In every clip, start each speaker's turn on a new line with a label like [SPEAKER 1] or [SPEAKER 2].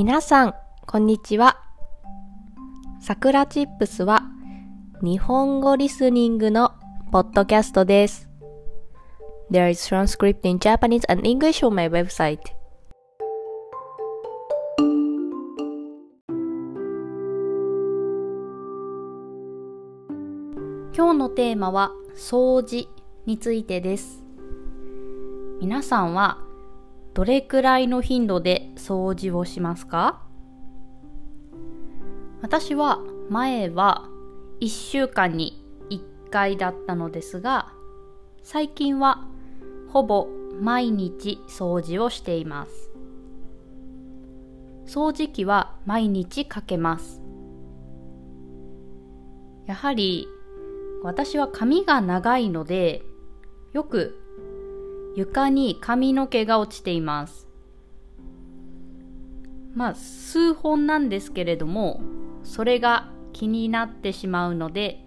[SPEAKER 1] 皆さん、こんにちは。さくらチップスは日本語リスニングのポッドキャストです。There is transcript in Japanese and English on my website. 今日のテーマは掃除についてです。皆さんはどれくらいの頻度で掃除をしますか？私は前は1週間に1回だったのですが最近はほぼ毎日掃除をしています。掃除機は毎日かけます。やはり私は髪が長いのでよく床に髪の毛が落ちています。まあ数本なんですけれどもそれが気になってしまうので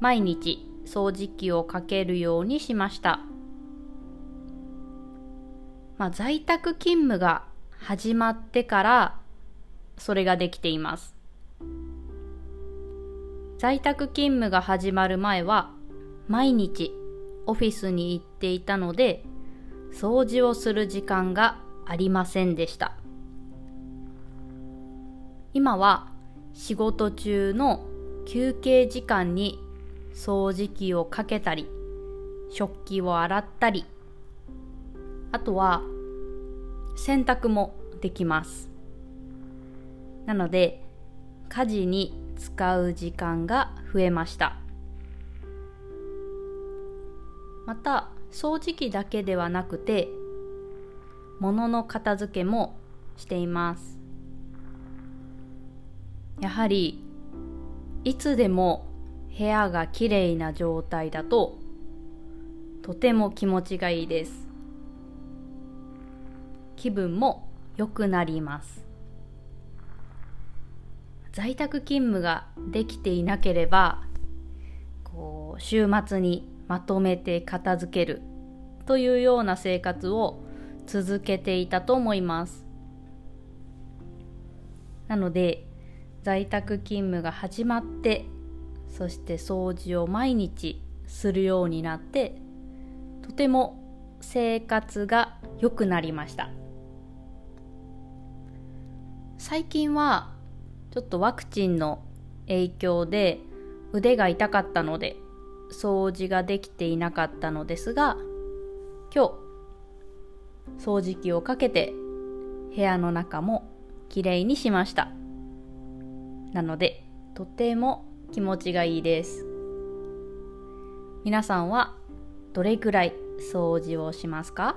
[SPEAKER 1] 毎日掃除機をかけるようにしました。まあ在宅勤務が始まってからそれができています。在宅勤務が始まる前は毎日オフィスに行っていたので掃除をする時間がありませんでした。今は仕事中の休憩時間に掃除機をかけたり食器を洗ったりあとは洗濯もできます。なので家事に使う時間が増えました。また掃除機だけではなくて物の片付けもしています。やはりいつでも部屋がきれいな状態だととても気持ちがいいです。気分も良くなります。在宅勤務ができていなければこう週末にまとめて片付けるというような生活を続けていたと思います。なので在宅勤務が始まってそして掃除を毎日するようになってとても生活が良くなりました。最近はちょっとワクチンの影響で腕が痛かったので掃除ができていなかったのですが今日掃除機をかけて部屋の中もきれいにしました。なのでとても気持ちがいいです。皆さんはどれくらい掃除をしますか？